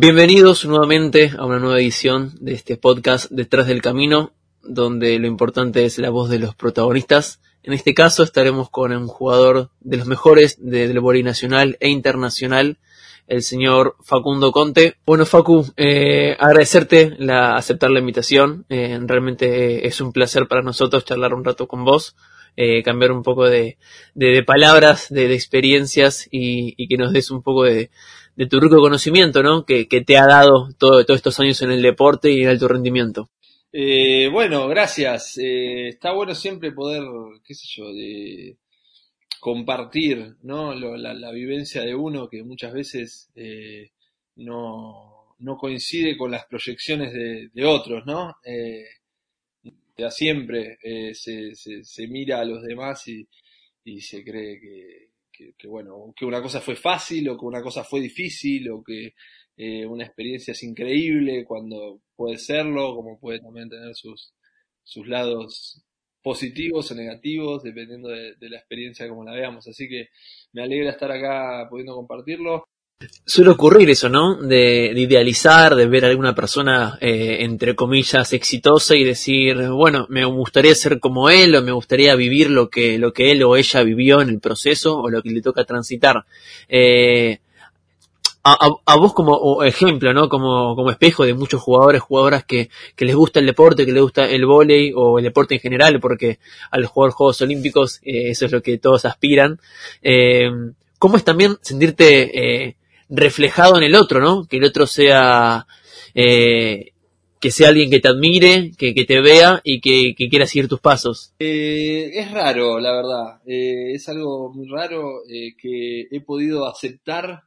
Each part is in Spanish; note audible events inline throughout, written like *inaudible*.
Bienvenidos nuevamente a una nueva edición de este podcast Detrás del Camino, donde lo importante es la voz de los protagonistas. En este caso estaremos con un jugador de los mejores del voleibol nacional e internacional, el señor Facundo Conte. Bueno, Facu, eh, agradecerte la, aceptar la invitación. Eh, realmente es un placer para nosotros charlar un rato con vos. Eh, cambiar un poco de, de, palabras, de, de experiencias y, que nos des un poco de, de tu rico conocimiento, ¿no? Que, te ha dado todo, todos estos años en el deporte y en alto rendimiento. Eh, bueno, gracias. Eh, está bueno siempre poder, qué sé yo, de compartir, ¿no? la, vivencia de uno que muchas veces eh, no, no, coincide con las proyecciones de, otros, ¿no? ya siempre se, se, se, mira a los demás y, y se cree que, que, bueno, que una cosa fue fácil o que una cosa fue difícil o que eh, una experiencia es increíble cuando puede serlo, como puede también tener sus, sus lados positivos o negativos, dependiendo de, de la experiencia como la veamos. Así que me alegra estar acá pudiendo compartirlo. Suele ocurrir eso, ¿no? De, idealizar, de ver a alguna persona, eh, entre comillas, exitosa y decir, bueno, me gustaría ser como él o me gustaría vivir lo que, lo que él o ella vivió en el proceso o lo que le toca transitar. Eh, a, vos como ejemplo, ¿no? Como, como espejo de muchos jugadores, jugadoras que, que les gusta el deporte, que les gusta el vóley o el deporte en general, porque al jugar Juegos Olímpicos eh, eso es lo que todos aspiran. ¿Cómo es también sentirte reflejado en el otro, ¿no? Que el otro sea, eh, que sea alguien que te admire, que, que te vea y que, que, quiera seguir tus pasos. Eh, es raro, la verdad. Eh, es algo muy raro que he podido aceptar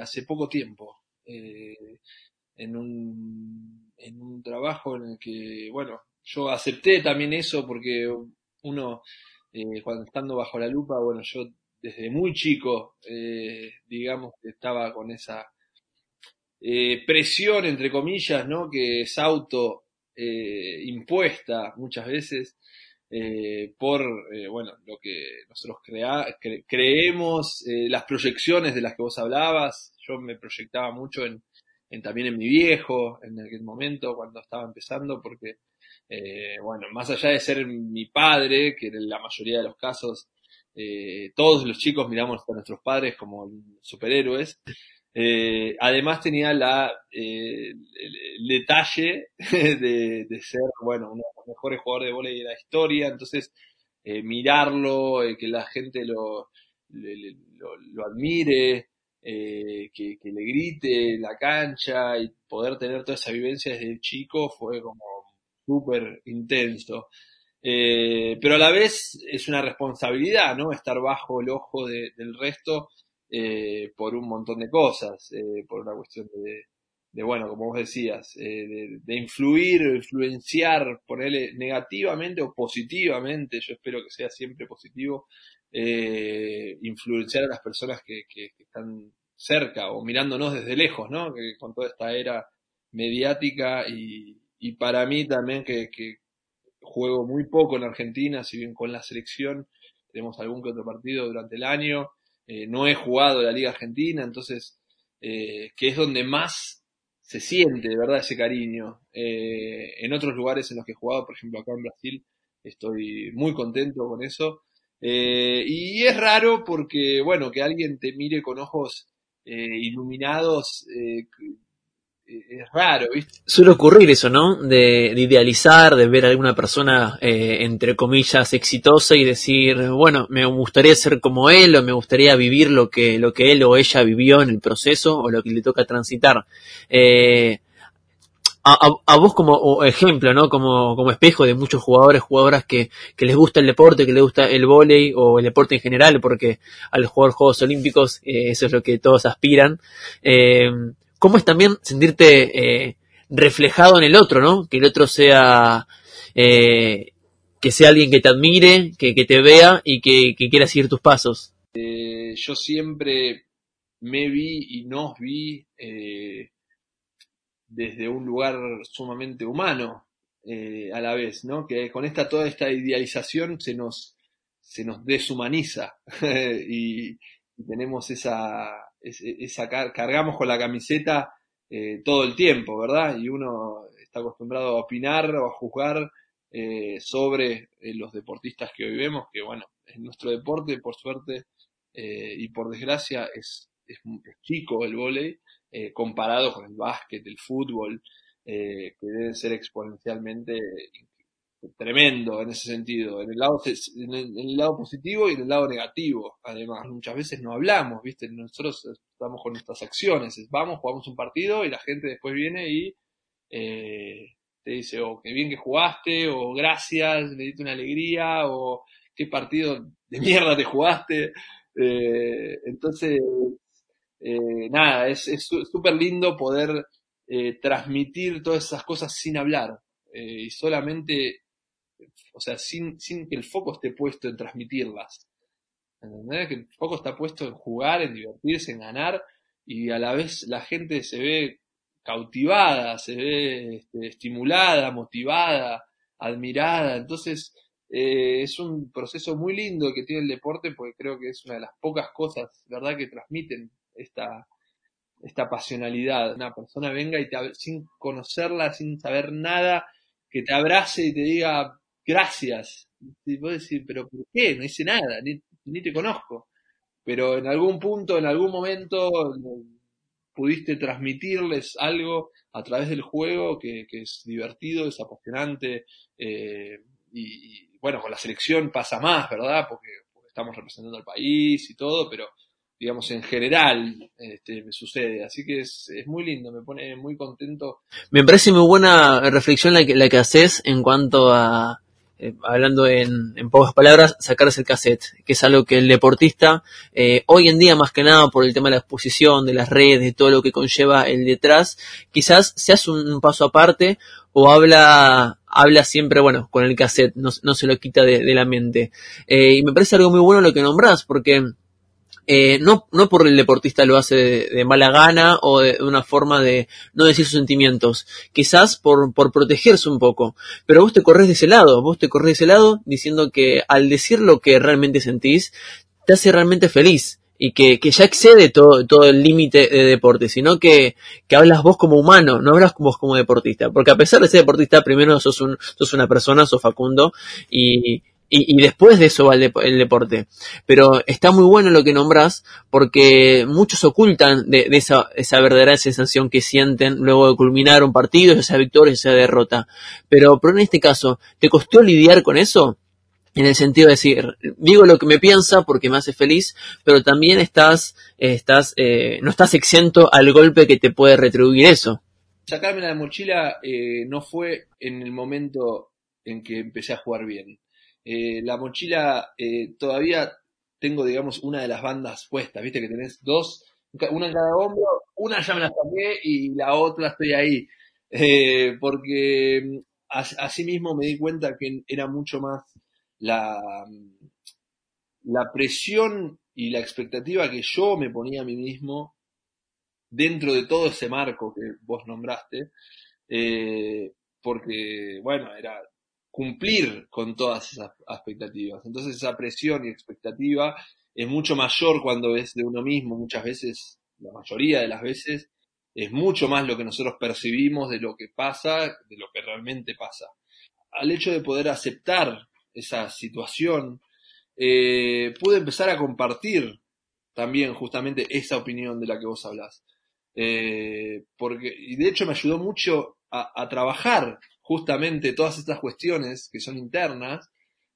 hace poco tiempo. en, un, en un trabajo en el que, bueno, yo acepté también eso porque uno, cuando estando bajo la lupa, bueno, yo desde muy chico, eh, digamos que estaba con esa eh, presión, entre comillas, ¿no? Que es auto eh, impuesta muchas veces por, bueno, lo que nosotros creemos, las proyecciones de las que vos hablabas. Yo me proyectaba mucho en, también en mi viejo, en aquel momento, cuando estaba empezando, porque, bueno, más allá de ser mi padre, que en la mayoría de los casos eh, todos los chicos miramos a nuestros padres como superhéroes. Eh, además tenía la, eh, el, detalle *laughs* de, ser, bueno, uno de los mejores jugadores de volei de la historia, entonces mirarlo, que la gente lo, lo, admire, que, que, le grite en la cancha y poder tener toda esa vivencia desde chico fue como súper intenso. Eh, pero a la vez es una responsabilidad, ¿no? Estar bajo el ojo del resto eh, por un montón de cosas, eh, por una cuestión de, de, bueno, como vos decías, de, de, influir, influenciar, ponerle negativamente o positivamente, yo espero que sea siempre positivo, influenciar a las personas que, que, están cerca o mirándonos desde lejos, ¿no? Que con toda esta era mediática y, para mí también que, juego muy poco en Argentina, si bien con la selección tenemos algún que otro partido durante el año. Eh, no he jugado la Liga Argentina, entonces, eh, que es donde más se siente de verdad ese cariño. Eh, en otros lugares en los que he jugado, por ejemplo acá en Brasil, estoy muy contento con eso. y es raro porque, bueno, que alguien te mire con ojos iluminados es raro, ¿viste? Suele ocurrir eso, ¿no? De, idealizar, de ver a alguna persona, eh, entre comillas, exitosa y decir, bueno, me gustaría ser como él o me gustaría vivir lo que, lo que él o ella vivió en el proceso o lo que le toca transitar. Eh, a, vos como ejemplo, ¿no? Como, como espejo de muchos jugadores, jugadoras que, que les gusta el deporte, que les gusta el vóley o el deporte en general, porque al jugar Juegos Olímpicos eh, eso es lo que todos aspiran. Eh, cómo es también sentirte eh, reflejado en el otro, ¿no? Que el otro sea, eh, que sea alguien que te admire, que, te vea y que, quiera seguir tus pasos. Eh, yo siempre me vi y nos vi desde un lugar sumamente humano a la vez, ¿no? Que con esta toda esta idealización se nos se nos deshumaniza *laughs* y, tenemos esa, esa cargamos con la camiseta eh, todo el tiempo, ¿verdad? Y uno está acostumbrado a opinar o a juzgar eh, sobre eh, los deportistas que hoy vemos, que bueno, en nuestro deporte, por suerte y por desgracia, es, es, chico el vóley comparado con el básquet, el fútbol, que deben ser exponencialmente tremendo en ese sentido, en el lado en el, lado positivo y en el lado negativo. Además, muchas veces no hablamos, ¿viste? Nosotros estamos con nuestras acciones, vamos, jugamos un partido y la gente después viene y eh, te dice, o oh, qué bien que jugaste, o gracias, me diste una alegría, o qué partido de mierda te jugaste. Eh, entonces, eh, nada, es súper lindo poder transmitir todas esas cosas sin hablar. y solamente o sea, sin, que el foco esté puesto en transmitirlas. Que el foco está puesto en jugar, en divertirse, en ganar, y a la vez la gente se ve cautivada, se ve este, estimulada, motivada, admirada. Entonces, eh, es un proceso muy lindo que tiene el deporte, porque creo que es una de las pocas cosas, ¿verdad?, que transmiten esta, esta pasionalidad. Una persona venga y te, sin conocerla, sin saber nada, que te abrace y te diga, gracias. Y vos decís, pero ¿por qué? No hice nada, ni, te conozco. Pero en algún punto, en algún momento, pudiste transmitirles algo a través del juego que, es divertido, es apasionante. Eh, y, bueno, con la selección pasa más, ¿verdad? Porque, estamos representando al país y todo, pero digamos, en general este, me sucede. Así que es, es, muy lindo, me pone muy contento. Me parece muy buena reflexión que, la que haces en cuanto a, eh, hablando en, pocas palabras, sacarse el cassette, que es algo que el deportista, eh, hoy en día más que nada por el tema de la exposición, de las redes, de todo lo que conlleva el detrás, quizás se hace un, paso aparte o habla, habla siempre, bueno, con el cassette, no, no se lo quita de, la mente. Eh, y me parece algo muy bueno lo que nombras, porque eh, no, no por el deportista lo hace de, mala gana o de, una forma de no decir sus sentimientos, quizás por, por protegerse un poco, pero vos te corres de ese lado, vos te corres de ese lado diciendo que al decir lo que realmente sentís, te hace realmente feliz y que, que ya excede todo, todo el límite de deporte, sino que, que hablas vos como humano, no hablas vos como deportista, porque a pesar de ser deportista, primero sos, un, sos una persona, sos Facundo, y, y, después de eso va el, deporte. Pero está muy bueno lo que nombras porque muchos ocultan de, esa, esa, verdadera sensación que sienten luego de culminar un partido, ya sea victoria, ya sea derrota. Pero, pero en este caso, ¿te costó lidiar con eso? En el sentido de decir, digo lo que me piensa porque me hace feliz, pero también estás, estás, eh, no estás exento al golpe que te puede retribuir eso. Sacarme la mochila eh, no fue en el momento en que empecé a jugar bien eh, la mochila eh, todavía tengo, digamos, una de las bandas puestas, viste que tenés dos, una en cada hombro, una ya me la saqué y la otra estoy ahí. Eh, porque mm, así mismo me di cuenta que era mucho más la, la presión y la expectativa que yo me ponía a mí mismo dentro de todo ese marco que vos nombraste, porque, bueno, era cumplir con todas esas expectativas. Entonces esa presión y expectativa es mucho mayor cuando es de uno mismo, muchas veces, la mayoría de las veces, es mucho más lo que nosotros percibimos de lo que pasa, de lo que realmente pasa. Al hecho de poder aceptar esa situación, eh, pude empezar a compartir también justamente esa opinión de la que vos hablás. Eh, porque, y de hecho me ayudó mucho a trabajar justamente todas estas cuestiones que son internas,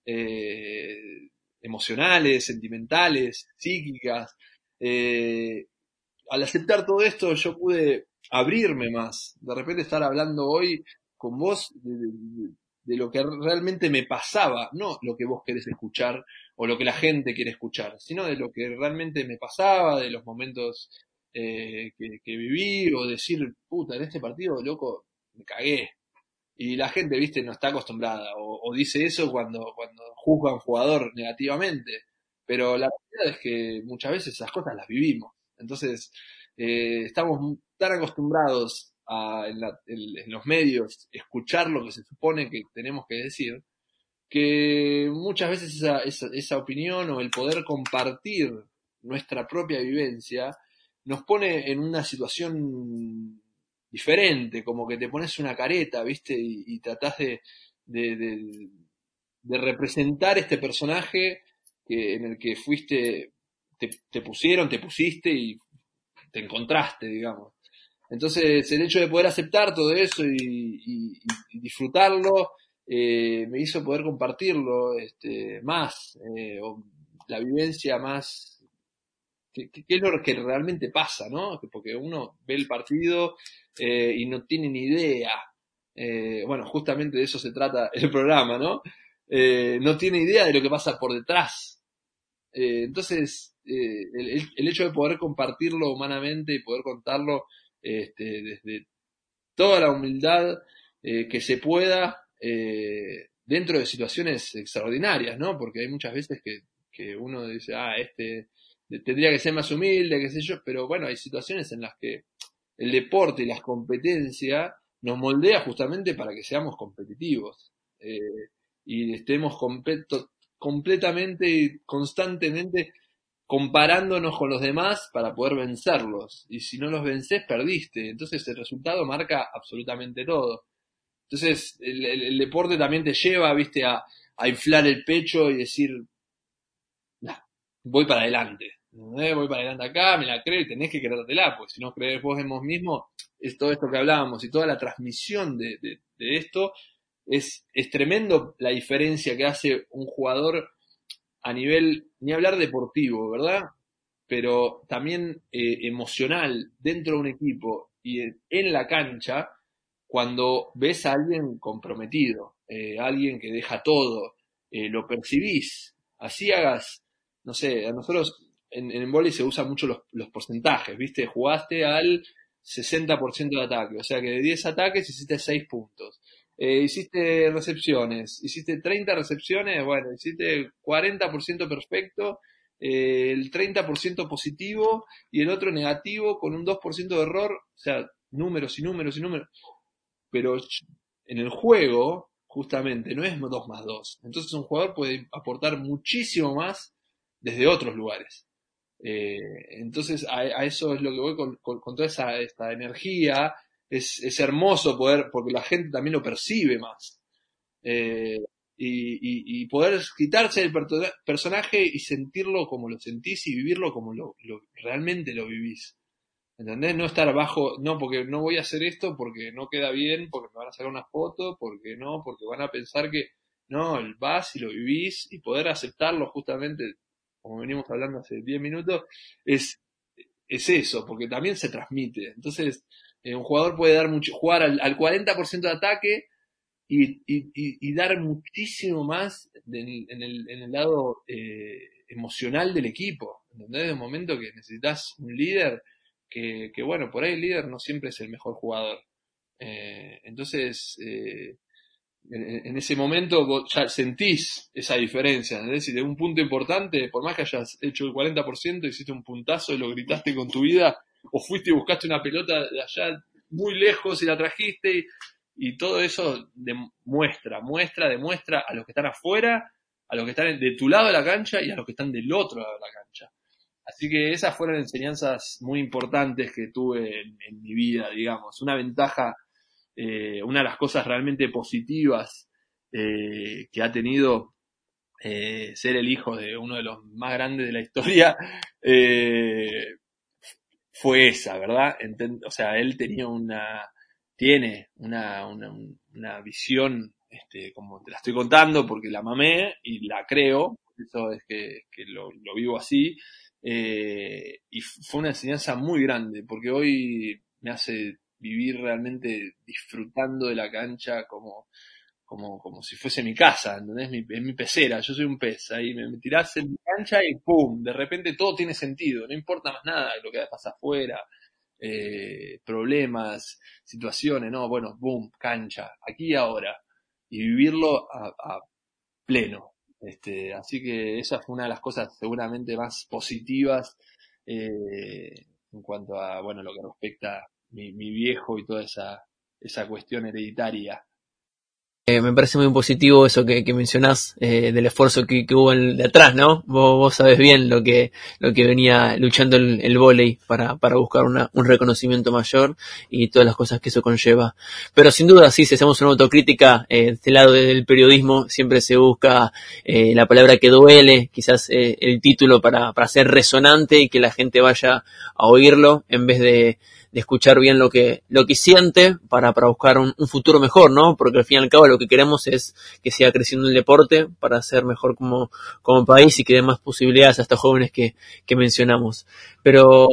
eh, emocionales, sentimentales, psíquicas. Eh, al aceptar todo esto yo pude abrirme más, de repente estar hablando hoy con vos de, lo que realmente me pasaba, no lo que vos querés escuchar o lo que la gente quiere escuchar, sino de lo que realmente me pasaba, de los momentos eh, que, que viví o decir, puta, en este partido, loco, me cagué, y la gente, viste, no está acostumbrada o, dice eso cuando, cuando juzga a un jugador negativamente. Pero la realidad es que muchas veces esas cosas las vivimos. Entonces, eh, estamos tan acostumbrados a, en, los medios escuchar lo que se supone que tenemos que decir, que muchas veces esa, esa, esa opinión o el poder compartir nuestra propia vivencia nos pone en una situación diferente, como que te pones una careta, ¿viste? Y, y tratás de, de, representar este personaje que, en el que fuiste, te, te pusieron, te pusiste y te encontraste, digamos. Entonces, el hecho de poder aceptar todo eso y, disfrutarlo eh, me hizo poder compartirlo este, más, eh, la vivencia más. ¿Qué, es lo que realmente pasa, no? Porque uno ve el partido eh, y no tiene ni idea. Eh, bueno, justamente de eso se trata el programa, ¿no? Eh, no tiene idea de lo que pasa por detrás. Entonces, el, el, hecho de poder compartirlo humanamente y poder contarlo este, desde toda la humildad que se pueda, dentro de situaciones extraordinarias, ¿no? Porque hay muchas veces que, que uno dice, ah, este tendría que ser más humilde, qué sé yo, pero bueno, hay situaciones en las que el deporte y las competencias nos moldea justamente para que seamos competitivos eh, y estemos completamente y constantemente comparándonos con los demás para poder vencerlos. Y si no los vences, perdiste. Entonces el resultado marca absolutamente todo. Entonces el, el, deporte también te lleva, viste, a, a, inflar el pecho y decir, voy para adelante. Eh, voy para adelante acá, me la creo y tenés que creértela, porque si no crees vos en vos mismo, es todo esto que hablábamos y toda la transmisión de, de, esto, es, es tremendo la diferencia que hace un jugador a nivel, ni hablar deportivo, ¿verdad? Pero también eh, emocional dentro de un equipo y en, en, la cancha, cuando ves a alguien comprometido, eh, alguien que deja todo, eh, lo percibís, así hagas, no sé, a nosotros en, en vóley se usan mucho los, porcentajes, ¿viste? Jugaste al 60% de ataque, o sea que de 10 ataques hiciste 6 puntos. Eh, hiciste recepciones, hiciste 30 recepciones, bueno, hiciste 40% perfecto, eh, el 30% positivo y el otro negativo con un 2% de error, o sea, números y números y números. Pero en el juego, justamente, no es 2 más 2. Entonces un jugador puede aportar muchísimo más desde otros lugares. Eh, entonces a, eso es lo que voy con, con, toda esa esta energía. Es, es, hermoso poder, porque la gente también lo percibe más. Eh, y, y, poder quitarse del personaje y sentirlo como lo sentís y vivirlo como lo, lo, realmente lo vivís. ¿Entendés? No estar abajo, no, porque no voy a hacer esto porque no queda bien, porque me van a sacar una foto, porque no, porque van a pensar que no, vas y lo vivís y poder aceptarlo justamente como venimos hablando hace 10 minutos, es, es eso, porque también se transmite. Entonces, eh, un jugador puede dar mucho, jugar al, al 40% de ataque y, y, dar muchísimo más en, el, en el lado eh, emocional del equipo. ¿Entendés? De un momento que necesitas un líder, que, que, bueno, por ahí el líder no siempre es el mejor jugador. Eh, entonces, en, ese momento vos ya sentís esa diferencia, ¿entendés? Si de un punto importante, por más que hayas hecho el 40%, hiciste un puntazo y lo gritaste con tu vida, o fuiste y buscaste una pelota de allá muy lejos y la trajiste, y, todo eso demuestra, muestra, demuestra a los que están afuera, a los que están de tu lado de la cancha y a los que están del otro lado de la cancha. Así que esas fueron enseñanzas muy importantes que tuve en mi vida, digamos. Una ventaja eh, una de las cosas realmente positivas eh, que ha tenido eh, ser el hijo de uno de los más grandes de la historia *laughs* fue esa, ¿verdad? O sea, él tenía una, tiene una, una, una visión, este, como te la estoy contando, porque la mamé y la creo, eso es que, lo, vivo así, y fue una enseñanza muy grande, porque hoy me hace vivir realmente disfrutando de la cancha como, como, como si fuese mi casa, ¿entendés? Es mi pecera, yo soy un pez, ahí me, me tirás en mi cancha y ¡pum! De repente todo tiene sentido, no importa más nada lo que pasa afuera, eh, problemas, situaciones, no, bueno, ¡boom! Cancha, aquí y ahora, y vivirlo a, a pleno. Este, así que esa fue una de las cosas seguramente más positivas eh, en cuanto a, bueno, lo que respecta mi, mi viejo y toda esa, esa cuestión hereditaria. Eh, me parece muy positivo eso que, que mencionás eh, del esfuerzo que, hubo el de atrás, ¿no? Vos, vos sabés bien lo que, lo que venía luchando el, el volei para, para buscar una, un reconocimiento mayor y todas las cosas que eso conlleva. Pero sin duda, sí, si hacemos una autocrítica eh, este lado del periodismo, siempre se busca eh, la palabra que duele, quizás el título para, para ser resonante y que la gente vaya a oírlo en vez de de escuchar bien lo que, lo que siente para, para buscar un, futuro mejor, ¿no? Porque al fin y al cabo lo que queremos es que siga creciendo el deporte para ser mejor como, como país y que dé más posibilidades a estos jóvenes que, que mencionamos. Pero,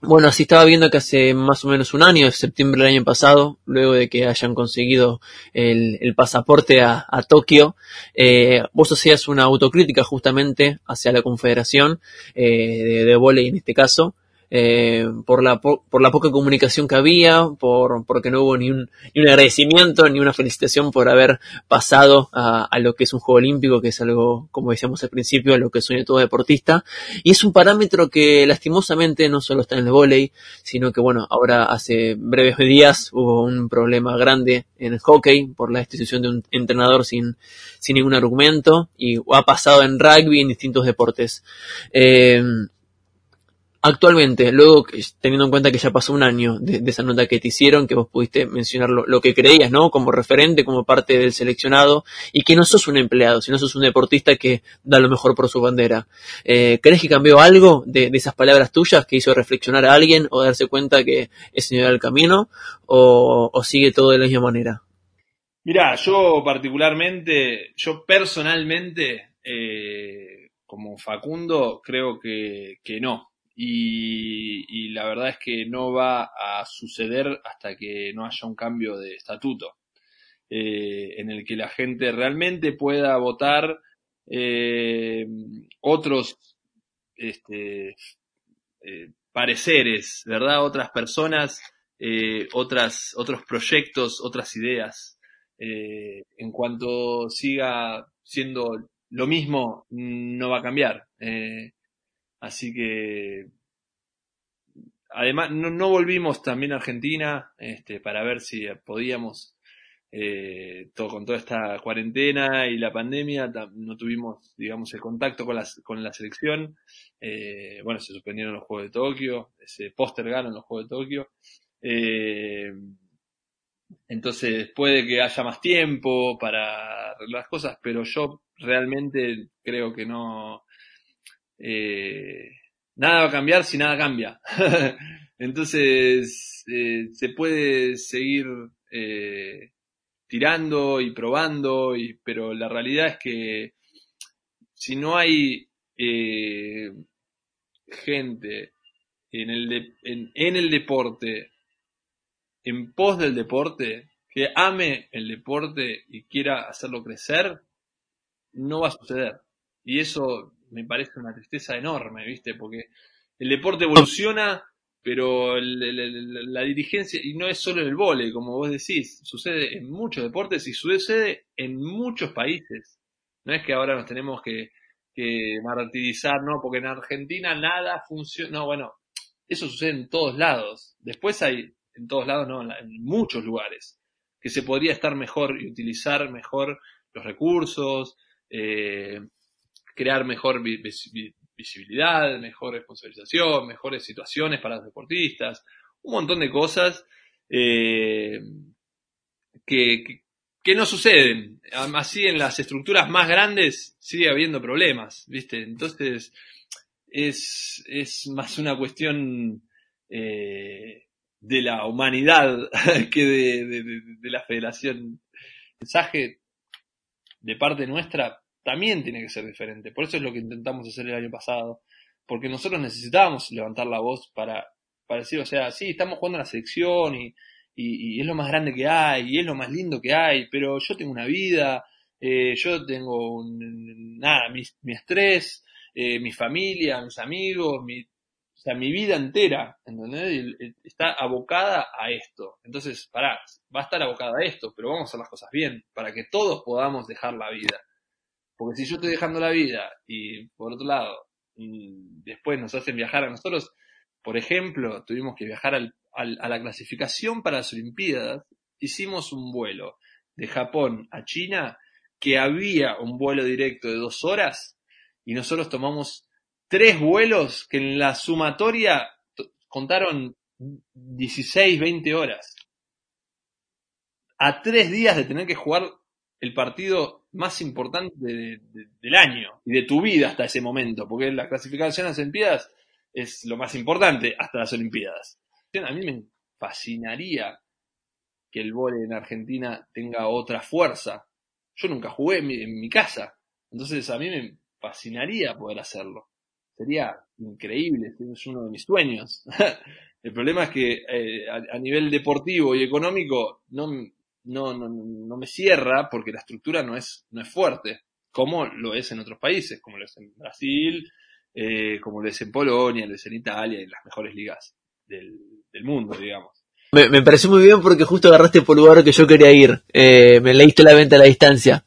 bueno, así estaba viendo que hace más o menos un año, septiembre del año pasado, luego de que hayan conseguido el, el pasaporte a, a Tokio, eh, vos hacías una autocrítica justamente hacia la confederación eh, de, de volei en este caso, eh, por, la por la poca comunicación que había, por porque no hubo ni un, ni un agradecimiento ni una felicitación por haber pasado a, lo que es un juego olímpico, que es algo, como decíamos al principio, a lo que sueña todo deportista. Y es un parámetro que lastimosamente no solo está en el volei, sino que bueno, ahora hace breves días hubo un problema grande en el hockey por la destitución de un entrenador sin, sin ningún argumento y ha pasado en rugby en distintos deportes. Eh, Actualmente, luego teniendo en cuenta que ya pasó un año de, esa nota que te hicieron, que vos pudiste mencionar lo, que creías, ¿no? Como referente, como parte del seleccionado, y que no sos un empleado, sino sos un deportista que da lo mejor por su bandera. Eh, ¿Crees que cambió algo de, esas palabras tuyas que hizo reflexionar a alguien o darse cuenta que ese no era el camino, o, sigue todo de la misma manera? Mira, yo particularmente, yo personalmente, eh, como Facundo, creo que no y, la verdad es que no va a suceder hasta que no haya un cambio de estatuto eh, en el que la gente realmente pueda votar eh, otros este, eh, pareceres, ¿verdad? Otras personas, otras, otros proyectos, otras ideas. En cuanto siga siendo lo mismo, no va a cambiar. Así que, además, no, no volvimos también a Argentina este, para ver si podíamos, eh, todo, con toda esta cuarentena y la pandemia, no tuvimos, digamos, el contacto con, las, con la selección. Eh, bueno, se suspendieron los Juegos de Tokio, se postergaron los Juegos de Tokio. Eh, entonces puede que haya más tiempo para las cosas, pero yo realmente creo que no, eh, nada va a cambiar si nada cambia. *laughs* Entonces, eh, se puede seguir eh, tirando y probando, pero la realidad es que si no hay gente en el, en el deporte, en pos del deporte, que ame el deporte y quiera hacerlo crecer, no va a suceder. Y eso me parece una tristeza enorme, ¿viste? Porque el deporte evoluciona, pero la dirigencia, y no es solo en el vole, como vos decís, sucede en muchos deportes y sucede en muchos países. No es que ahora nos tenemos que, que martirizar, ¿no? Porque en Argentina nada funciona. No, bueno, eso sucede en todos lados. Después hay, en todos lados, no, en muchos lugares, que se podría estar mejor y utilizar mejor los recursos, eh, crear mejor visibilidad, mejor responsabilización, mejores situaciones para los deportistas, un montón de cosas eh, que, que, que, no suceden. Así en las estructuras más grandes sigue habiendo problemas, ¿viste? Entonces es, es más una cuestión eh, de la humanidad *laughs* que de, de, de, de la federación. mensaje de parte nuestra también tiene que ser diferente. Por eso es lo que intentamos hacer el año pasado. Porque nosotros necesitábamos levantar la voz para, para decir, o sea, sí, estamos jugando en la selección y, y, y, es lo más grande que hay y es lo más lindo que hay, pero yo tengo una vida, eh, yo tengo un, nada, mi, mi estrés, eh, mi familia, mis amigos, mi, o sea, mi vida entera, ¿entendés? Está abocada a esto. Entonces, pará, va a estar abocada a esto, pero vamos a hacer las cosas bien, para que todos podamos dejar la vida. Porque si yo estoy dejando la vida y por otro lado, después nos hacen viajar a nosotros, por ejemplo, tuvimos que viajar al, a la clasificación para las Olimpiadas, hicimos un vuelo de Japón a China que había un vuelo directo de dos horas y nosotros tomamos tres vuelos que en la sumatoria contaron 16, 20 horas. A tres días de tener que jugar el partido más importante del año y de tu vida hasta ese momento, porque la clasificación a las Olimpiadas es lo más importante hasta las Olimpiadas. A mí me fascinaría que el vóley en Argentina tenga otra fuerza. Yo nunca jugué en mi, casa, entonces a mí me fascinaría poder hacerlo. Sería increíble, es uno de mis sueños. *laughs* el problema es que eh, a, nivel deportivo y económico no, no, no, no me cierra porque la estructura no es, no es fuerte, como lo es en otros países, como lo es en Brasil, eh, como lo es en Polonia, lo es en Italia, en las mejores ligas del, del mundo, digamos. Me, me, pareció muy bien porque justo agarraste por lugar que yo quería ir. Eh, me leíste la venta a la distancia.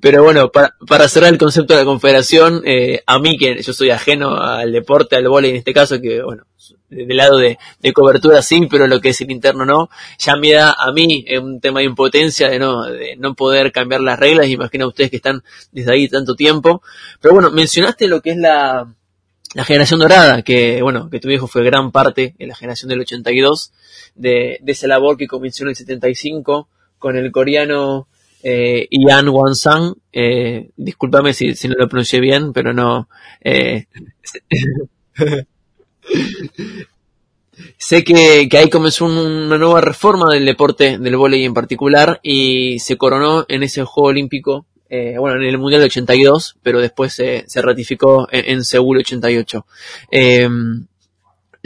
Pero bueno, para, para cerrar el concepto de la confederación, eh, a mí que yo soy ajeno al deporte, al vóley en este caso, que bueno, del lado de, de, cobertura sí, pero lo que es el interno no, ya me da a mí un tema de impotencia de no, de no poder cambiar las reglas, imagina ustedes que están desde ahí tanto tiempo. Pero bueno, mencionaste lo que es la, la generación dorada, que bueno, que tu viejo fue gran parte en la generación del 82, de, de esa labor que comenzó en el 75 con el coreano eh, Ian Won-sang, eh, discúlpame si, si, no lo pronuncié bien, pero no. Eh, *laughs* *laughs* sé que, ahí comenzó una nueva reforma del deporte, del voleibol en particular, y se coronó en ese Juego Olímpico eh, bueno, en el Mundial de 82, pero después se, ratificó en, en, Seúl 88. Eh,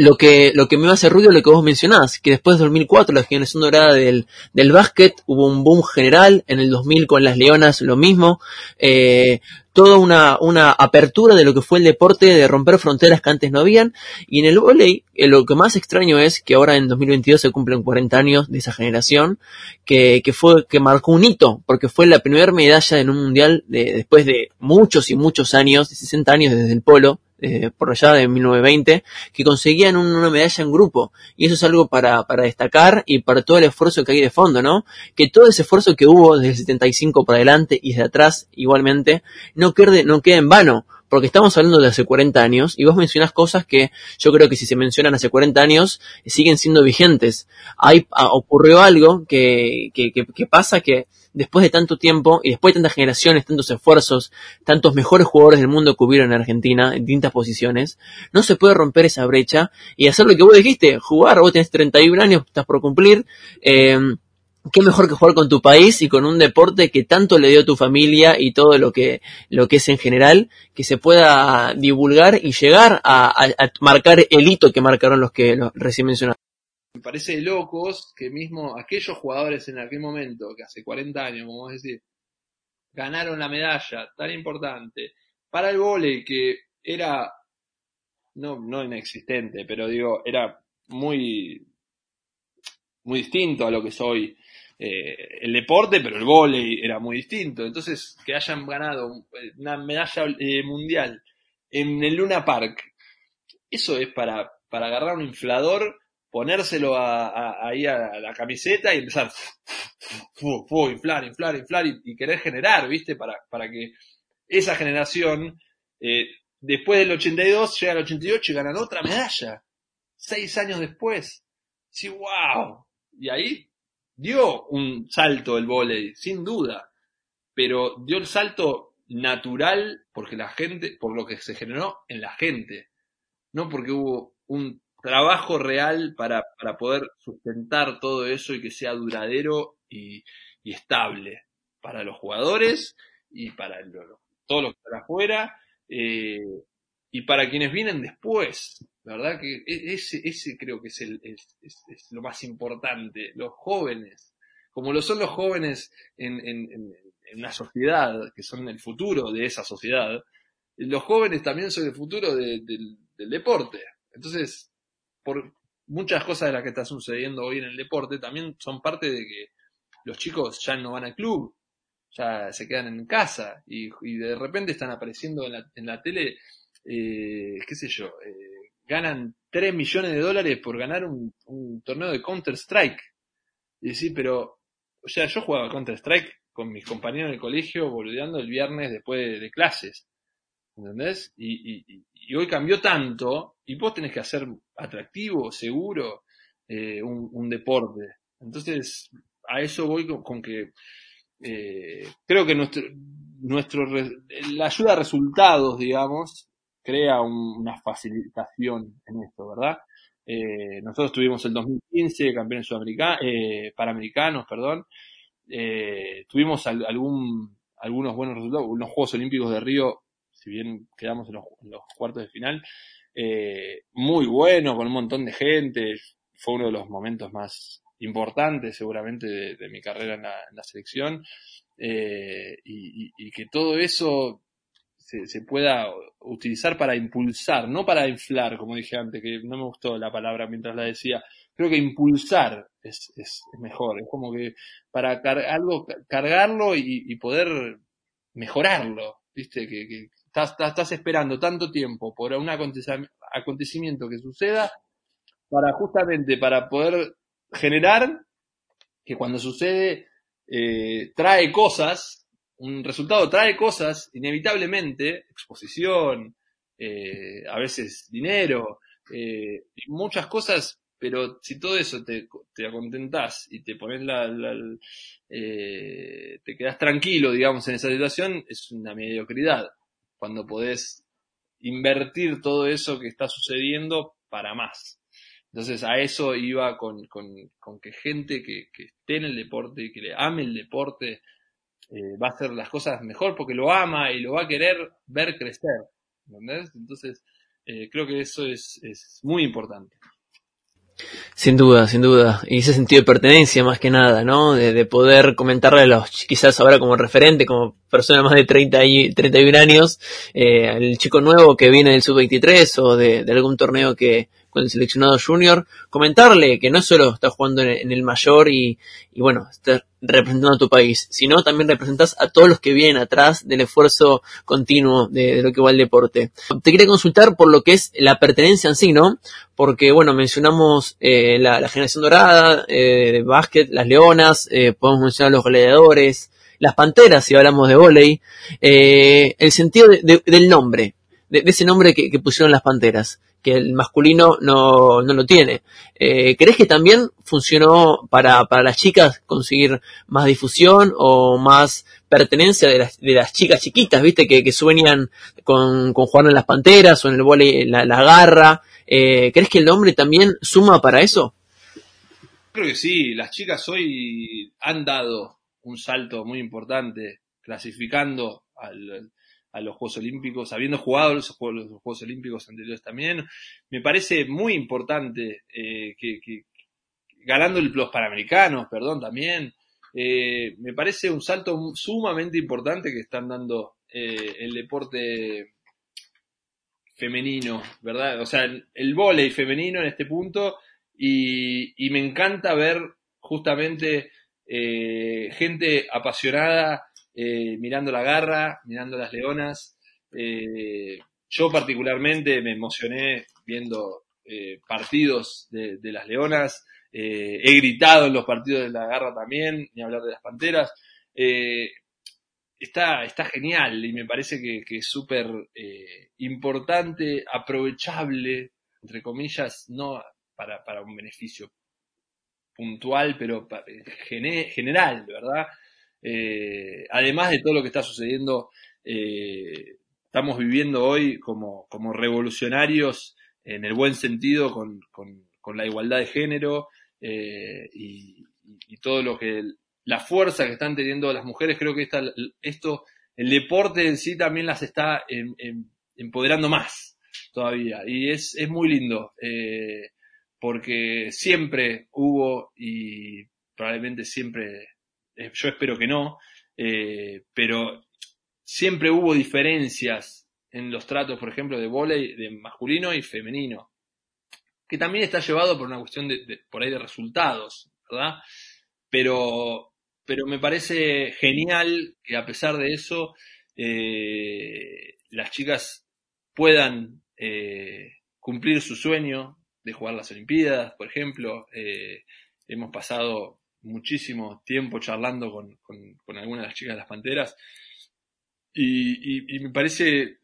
lo que, lo que me hace ruido es lo que vos mencionás, que después de 2004, la generación dorada del, del básquet, hubo un boom general, en el 2000 con las Leonas lo mismo, eh, toda una, una apertura de lo que fue el deporte, de romper fronteras que antes no habían, y en el volei, eh, lo que más extraño es que ahora en 2022 se cumplen 40 años de esa generación, que, que fue, que marcó un hito, porque fue la primera medalla en un mundial de, después de muchos y muchos años, de 60 años desde el polo, eh, por allá de 1920, que conseguían una medalla en grupo. Y eso es algo para, para destacar y para todo el esfuerzo que hay de fondo, ¿no? Que todo ese esfuerzo que hubo desde el 75 para adelante y desde atrás igualmente, no quede, no quede en vano. Porque estamos hablando de hace 40 años y vos mencionás cosas que yo creo que si se mencionan hace 40 años siguen siendo vigentes. Hay, ocurrió algo que, que, que, que pasa que después de tanto tiempo y después de tantas generaciones, tantos esfuerzos, tantos mejores jugadores del mundo que hubieron en Argentina en distintas posiciones, no se puede romper esa brecha y hacer lo que vos dijiste, jugar, vos tenés 31 años, estás por cumplir, eh, qué mejor que jugar con tu país y con un deporte que tanto le dio a tu familia y todo lo que, lo que es en general, que se pueda divulgar y llegar a, a, marcar el hito que marcaron los que los recién mencionados me parece locos que mismo aquellos jugadores en aquel momento, que hace 40 años, como vos decís, ganaron la medalla tan importante para el vole que era, no, no inexistente, pero digo, era muy, muy distinto a lo que soy eh, el deporte, pero el vóley era muy distinto. Entonces, que hayan ganado una medalla eh, mundial en el Luna Park, eso es para, para agarrar un inflador ponérselo a, ahí a la camiseta y empezar fu, inflar, inflar, inflar y, y, querer generar, ¿viste? Para, para que esa generación, eh, después del 82, llega al 88 y ganan otra medalla. Seis años después. Sí, wow. Y ahí dio un salto el volei, sin duda. Pero dio el salto natural porque la gente, por lo que se generó en la gente. No porque hubo un trabajo real para, para poder sustentar todo eso y que sea duradero y, y estable para los jugadores y para lo, todos los que están afuera eh, y para quienes vienen después. Verdad que e, ese, ese creo que es, el, es, lo más importante, los jóvenes, como lo son los jóvenes en, en, en, una sociedad, que son el futuro de esa sociedad, los jóvenes también son el futuro de, del deporte. Entonces, por muchas cosas de las que está sucediendo hoy en el deporte, también son parte de que los chicos ya no van al club, ya se quedan en casa y, de repente están apareciendo en la, en la tele, eh, qué sé yo, eh, ganan 3 millones de dólares por ganar un, un torneo de Counter-Strike. Y decir, pero o sea, yo jugaba Counter-Strike con mis compañeros del colegio boludeando el viernes después de, clases. ¿Entendés? Y, hoy cambió tanto y vos tenés que hacer atractivo, seguro, eh, un, deporte. Entonces, a eso voy con, que eh, creo que nuestro, nuestro la ayuda a resultados, digamos, crea una facilitación en esto, ¿verdad? Eh, nosotros tuvimos el 2015 campeones eh, panamericanos, perdón. Tuvimos algún, algunos buenos resultados. Los Juegos Olímpicos de Río, si bien quedamos en los, cuartos de final, muy buenos, con un montón de gente. Fue uno de los momentos más importantes seguramente de, mi carrera en la, selección. y, y, que todo eso se, pueda utilizar para impulsar, no para inflar, como dije antes, que no me gustó la palabra mientras la decía. Creo que impulsar es, es, mejor, es como que para algo cargarlo y, poder mejorarlo, ¿viste? Que, estás, estás, esperando tanto tiempo por un acontecimiento que suceda para justamente para poder generar que cuando sucede eh, trae cosas un resultado trae cosas, inevitablemente, exposición, eh, a veces dinero, eh, muchas cosas, pero si todo eso te, te acontentás y te pones la, te quedas tranquilo, digamos, en esa situación, es una mediocridad. Cuando podés invertir todo eso que está sucediendo para más. Entonces a eso iba con, con, que gente que, esté en el deporte, que le ame el deporte, eh, va a hacer las cosas mejor porque lo ama y lo va a querer ver crecer. ¿Entendés? Entonces, eh, creo que eso es, es muy importante. Sin duda, sin duda. Y ese sentido de pertenencia más que nada, ¿no? De, poder comentarle a los, quizás ahora como referente, como persona más de 30 y 31 años, eh, al chico nuevo que viene del sub-23 o de, algún torneo que, con el seleccionado junior, comentarle que no solo está jugando en, el mayor y, y, bueno, está representando a tu país, sino también representas a todos los que vienen atrás del esfuerzo continuo de, lo que va el deporte. Te quería consultar por lo que es la pertenencia en sí, ¿no? Porque, bueno, mencionamos eh, la, generación dorada, eh, de básquet, las leonas, eh, podemos mencionar los gladiadores, las panteras, si hablamos de volei, eh, el sentido del nombre, de, ese nombre que pusieron las panteras que el masculino no, no lo tiene. Eh, ¿Crees que también funcionó para, para las chicas conseguir más difusión o más pertenencia de las, de las chicas chiquitas, viste, que, que sueñan con, con jugar en las panteras o en el vole la, la garra? Eh, ¿Crees que el nombre también suma para eso? Creo que sí, las chicas hoy han dado un salto muy importante clasificando al, a los Juegos Olímpicos, habiendo jugado los Juegos, los Juegos Olímpicos anteriores también. Me parece muy importante eh, que, ganando los Panamericanos, perdón, también. Eh, me parece un salto sumamente importante que están dando eh, el deporte femenino, ¿verdad? O sea, el, el femenino en este punto y me encanta ver justamente gente apasionada eh, mirando la garra, mirando las leonas. Eh, yo particularmente me emocioné viendo eh, partidos de, las leonas. he gritado en los partidos de la garra también, ni hablar de las panteras. está, está genial y me parece que, es súper importante, aprovechable, entre comillas, no para, para un beneficio puntual, pero general, ¿verdad? Eh, además de todo lo que está sucediendo, eh, estamos viviendo hoy como, como, revolucionarios en el buen sentido con, con, la igualdad de género eh, y, todo lo que la fuerza que están teniendo las mujeres, creo que esta, esto, el deporte en sí también las está em, em, empoderando más todavía. Y es, es muy lindo porque siempre hubo y probablemente siempre eh, yo espero que no, eh, pero siempre hubo diferencias en los tratos, por ejemplo, de volei de masculino y femenino, que también está llevado por una cuestión de, por ahí de resultados, ¿verdad? Pero, pero me parece genial que a pesar de eso eh, las chicas puedan cumplir su sueño de jugar las Olimpiadas, por ejemplo. hemos pasado muchísimo tiempo charlando con, con, algunas de las chicas de las Panteras y, me parece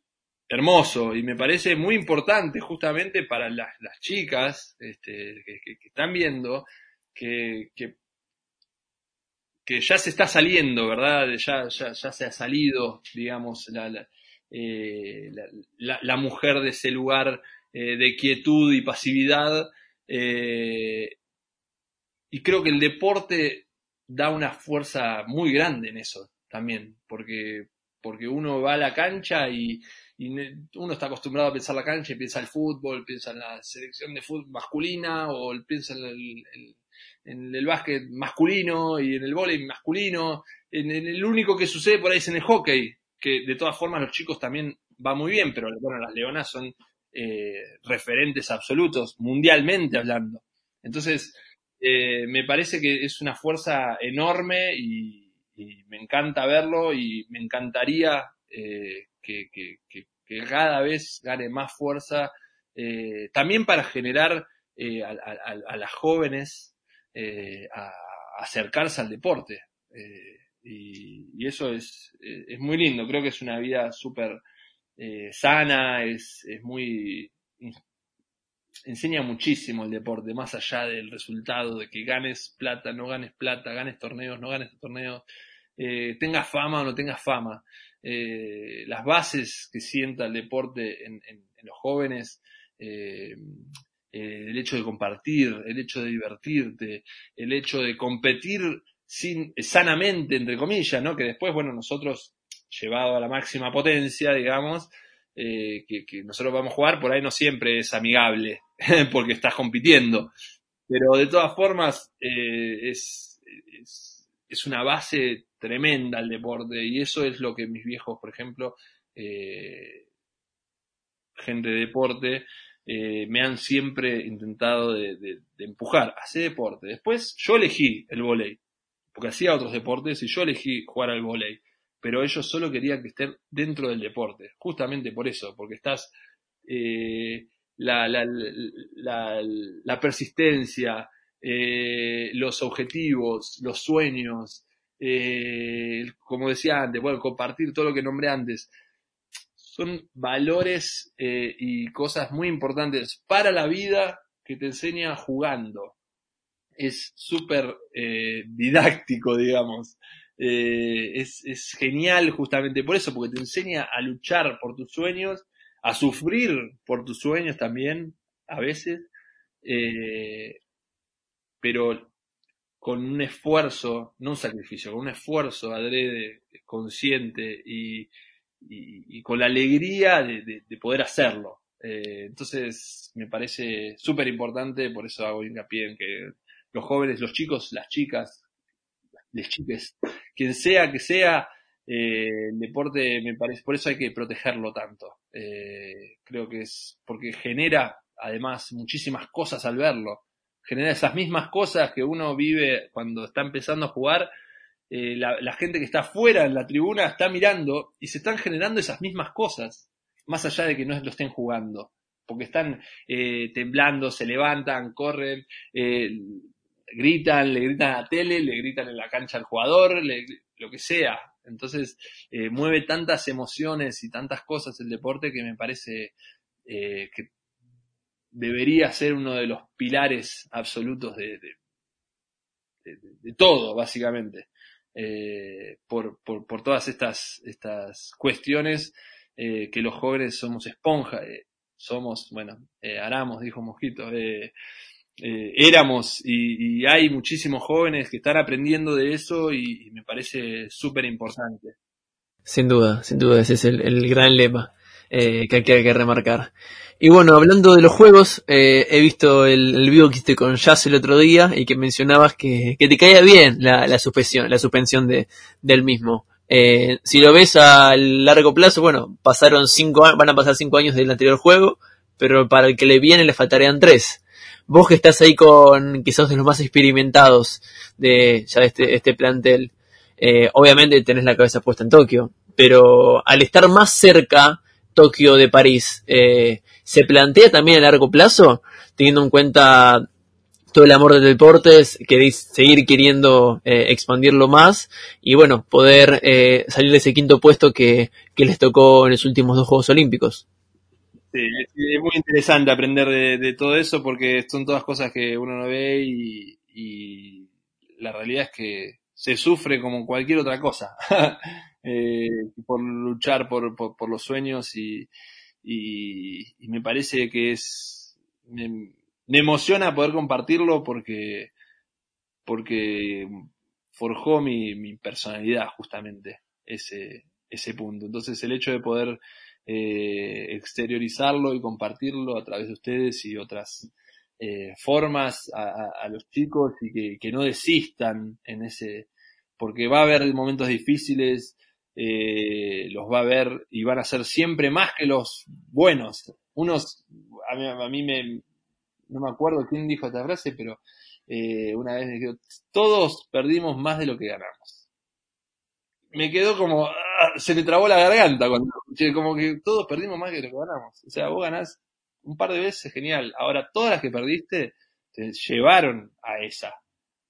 hermoso y me parece muy importante justamente para las, chicas este, que, están viendo que, que, ya se está saliendo, ¿verdad? Ya, ya, ya se ha salido, digamos, la, la, eh, mujer de ese lugar eh, de quietud y pasividad. Eh, y creo que el deporte da una fuerza muy grande en eso también, porque, porque uno va a la cancha y, uno está acostumbrado a pensar la cancha y piensa el fútbol, piensa en la selección de fútbol masculina o piensa en el, en el básquet masculino y en el voleibol masculino. En, el único que sucede por ahí es en el hockey, que de todas formas los chicos también va muy bien, pero bueno, las leonas son eh, referentes absolutos, mundialmente hablando. Entonces, eh, me parece que es una fuerza enorme y, me encanta verlo y me encantaría eh, que, cada vez gane más fuerza, también para generar a, las jóvenes a, acercarse al deporte. Y, eso es, es, muy lindo, creo que es una vida súper sana, es, es muy enseña muchísimo el deporte, más allá del resultado, de que ganes plata, no ganes plata, ganes torneos, no ganes torneos, eh, tengas fama o no tengas fama. Eh, las bases que sienta el deporte en, los jóvenes, eh, el hecho de compartir, el hecho de divertirte, el hecho de competir sin, sanamente, entre comillas, ¿no? Que después, bueno, nosotros, llevado a la máxima potencia, digamos, que, que, nosotros vamos a jugar, por ahí no siempre es amigable. *laughs* porque estás compitiendo. Pero de todas formas, eh, es, es, una base tremenda el deporte y eso es lo que mis viejos, por ejemplo, eh, gente de deporte, eh, me han siempre intentado de, de, empujar, hacer deporte. Después yo elegí el volei, porque hacía otros deportes y yo elegí jugar al volei, pero ellos solo querían que estén dentro del deporte, justamente por eso, porque estás la, la, la, persistencia, eh, los objetivos, los sueños, eh, como decía antes, bueno, compartir todo lo que nombré antes, son valores eh, y cosas muy importantes para la vida que te enseña jugando. Es súper didáctico, digamos. es, es genial justamente por eso, porque te enseña a luchar por tus sueños a sufrir por tus sueños también, a veces, eh, pero con un esfuerzo, no un sacrificio, con un esfuerzo adrede, consciente y, y, con la alegría de, poder hacerlo. Eh, entonces, me parece súper importante, por eso hago hincapié en que los jóvenes, los chicos, las chicas, les chiques, quien sea que sea, eh, el deporte me parece, por eso hay que protegerlo tanto. Eh, creo que es porque genera además muchísimas cosas al verlo. Genera esas mismas cosas que uno vive cuando está empezando a jugar. Eh, la, gente que está fuera en la tribuna está mirando y se están generando esas mismas cosas, más allá de que no lo estén jugando, porque están temblando, se levantan, corren, gritan, le gritan a la tele, le gritan en la cancha al jugador, lo que sea. Entonces, eh, mueve tantas emociones y tantas cosas el deporte que me parece eh, que debería ser uno de los pilares absolutos de, todo, básicamente. Eh, por, por, por, todas estas, estas cuestiones que los jóvenes somos esponja, somos, bueno, aramos, dijo Mosquito, eh, éramos y, hay muchísimos jóvenes que están aprendiendo de eso y, me parece súper importante. Sin duda, sin duda, ese es el, gran lema eh, que, hay que remarcar. Y bueno, hablando de los juegos, eh, he visto el, el vivo que hiciste con Jazz el otro día y que mencionabas que, te caía bien la, la suspensión, la suspensión de, del mismo. si lo ves a largo plazo, bueno, pasaron cinco, van a pasar cinco años del anterior juego, pero para el que le viene le faltarían tres vos que estás ahí con quizás de los más experimentados de ya este, este plantel, eh, obviamente tenés la cabeza puesta en Tokio, pero al estar más cerca Tokio de París, eh, ¿se plantea también a largo plazo, teniendo en cuenta todo el amor del deporte, queréis seguir queriendo eh, expandirlo más y bueno, poder eh, salir de ese quinto puesto que, que, les tocó en los últimos dos Juegos Olímpicos. Sí, es, muy interesante aprender de, todo eso porque son todas cosas que uno no ve y, la realidad es que se sufre como cualquier otra cosa. *laughs* Eh, por luchar por, los sueños y, me parece que es me, emociona poder compartirlo porque porque forjó mi, mi personalidad justamente ese ese punto. Entonces el hecho de poder eh, exteriorizarlo y compartirlo a través de ustedes y otras eh, formas a, los chicos y que, no desistan en ese, porque va a haber momentos difíciles, eh, los va a ver y van a ser siempre más que los buenos. Unos, a mí, me, no me acuerdo quién dijo esta frase, pero eh, una vez me dijo, todos perdimos más de lo que ganamos. Me quedó como, se me trabó la garganta cuando como que todos perdimos más de lo que ganamos. O sea, vos ganás un par de veces, genial. Ahora, todas las que perdiste te llevaron a esa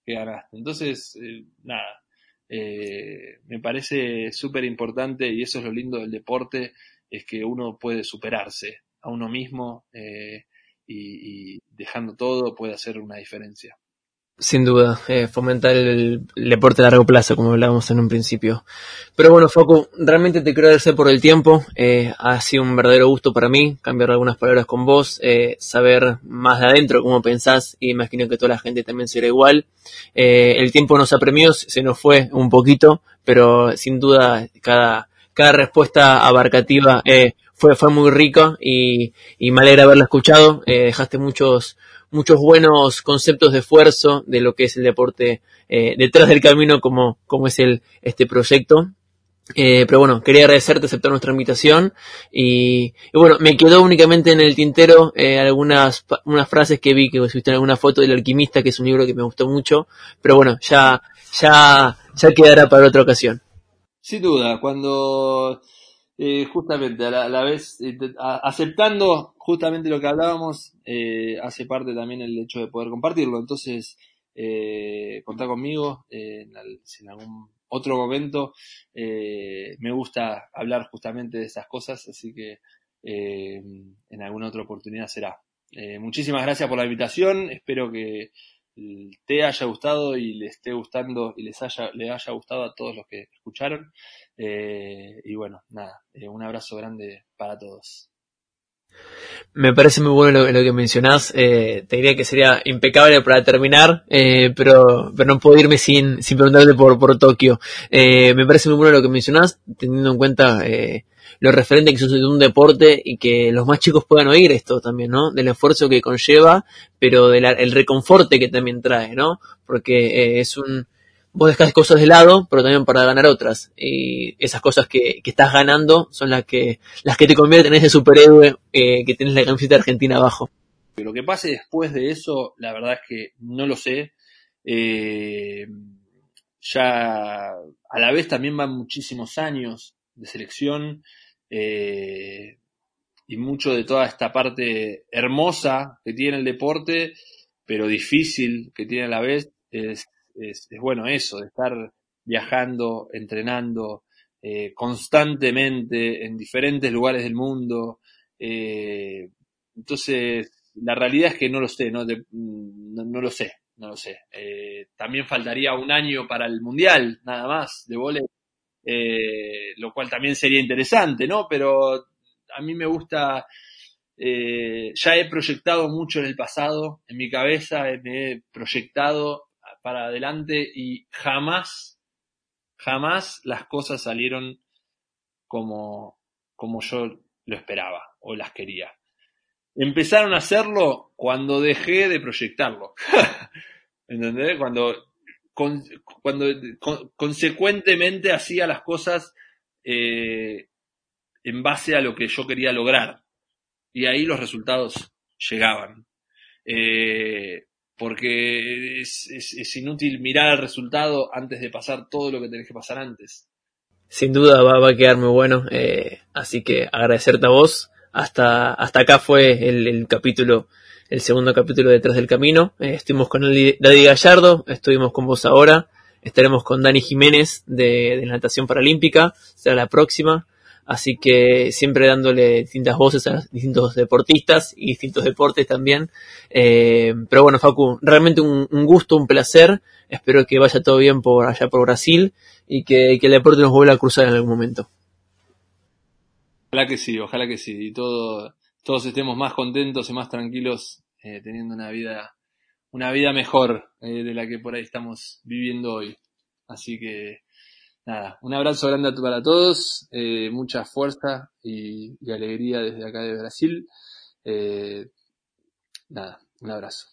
que ganaste. Entonces, eh, nada, eh, me parece súper importante y eso es lo lindo del deporte, es que uno puede superarse a uno mismo eh, y dejando todo puede hacer una diferencia. Sin duda, eh, fomentar el, deporte a largo plazo, como hablábamos en un principio. Pero bueno, Facu, realmente te quiero agradecer por el tiempo. Eh, ha sido un verdadero gusto para mí cambiar algunas palabras con vos, eh, saber más de adentro cómo pensás y imagino que toda la gente también será igual. Eh, el tiempo nos apremió, se nos fue un poquito, pero sin duda cada, respuesta abarcativa fue, fue muy rica y, y me alegra haberla escuchado. Dejaste muchos muchos buenos conceptos de esfuerzo de lo que es el deporte eh, detrás del camino como, como es el, este proyecto. Eh, pero bueno, quería agradecerte aceptar nuestra invitación y, bueno, me quedó únicamente en el tintero eh, algunas unas frases que vi que subiste en alguna foto del alquimista, que es un libro que me gustó mucho, pero bueno, ya, ya, ya quedará para otra ocasión. Sin duda, cuando eh, justamente a la, vez, eh, aceptando justamente lo que hablábamos, eh, hace parte también el hecho de poder compartirlo. Entonces, eh, contá conmigo en, en, algún otro momento. me gusta hablar justamente de esas cosas, así que en alguna otra oportunidad será. muchísimas gracias por la invitación. Espero que te haya gustado y le esté gustando y les haya, le haya gustado a todos los que escucharon. Eh, y bueno, nada, eh, un abrazo grande para todos. Me parece muy bueno lo, que mencionás. Eh, te diría que sería impecable para terminar, eh, pero, pero no puedo irme sin, sin preguntarte por, por Tokio. Eh, me parece muy bueno lo que mencionás, teniendo en cuenta eh, lo referente que sucede un deporte y que los más chicos puedan oír esto también, ¿no? Del esfuerzo que conlleva, pero del reconforte que también trae, ¿no? Porque es un, vos dejás cosas de lado, pero también para ganar otras. Y esas cosas que, que estás ganando son las que, las que te convierten en ese superhéroe eh, que tienes la camiseta argentina abajo. Lo que pase después de eso, la verdad es que no lo sé. Eh, ya a la vez también van muchísimos años de selección eh, y mucho de toda esta parte hermosa que tiene el deporte, pero difícil que tiene a la vez, es, bueno eso, de estar viajando, entrenando eh, constantemente en diferentes lugares del mundo. Eh, entonces, la realidad es que no lo sé, no, no, lo sé, no lo sé. Eh, también faltaría un año para el Mundial, nada más, de vole, lo cual también sería interesante, ¿no? Pero a mí me gusta ya he proyectado mucho en el pasado, en mi cabeza me he proyectado para adelante y jamás, jamás las cosas salieron como, como yo lo esperaba o las quería. Empezaron a hacerlo cuando dejé de proyectarlo. *laughs* ¿Entendés? Cuando, cuando consecuentemente hacía las cosas eh, en base a lo que yo quería lograr. Y ahí los resultados llegaban. Eh, porque es, inútil mirar el resultado antes de pasar todo lo que tenés que pasar antes. Sin duda va, a quedar muy bueno, eh, así que agradecerte a vos. Hasta, hasta acá fue el, el capítulo el segundo capítulo de Detrás del Camino. Eh, estuvimos con Daddy Gallardo, estuvimos con vos ahora, estaremos con Dani Jiménez de, de Natación Paralímpica, será la próxima. Así que siempre dándole distintas voces a distintos deportistas y distintos deportes también. Eh, pero bueno, Facu, realmente un, gusto, un placer. Espero que vaya todo bien por allá por Brasil y que, el deporte nos vuelva a cruzar en algún momento. Ojalá que sí, ojalá que sí. Y todo, todos estemos más contentos y más tranquilos eh, teniendo una vida, una vida mejor eh, de la que por ahí estamos viviendo hoy. Así que nada, un abrazo grande para todos, eh, mucha fuerza y, alegría desde acá de Brasil. Eh, nada, un abrazo.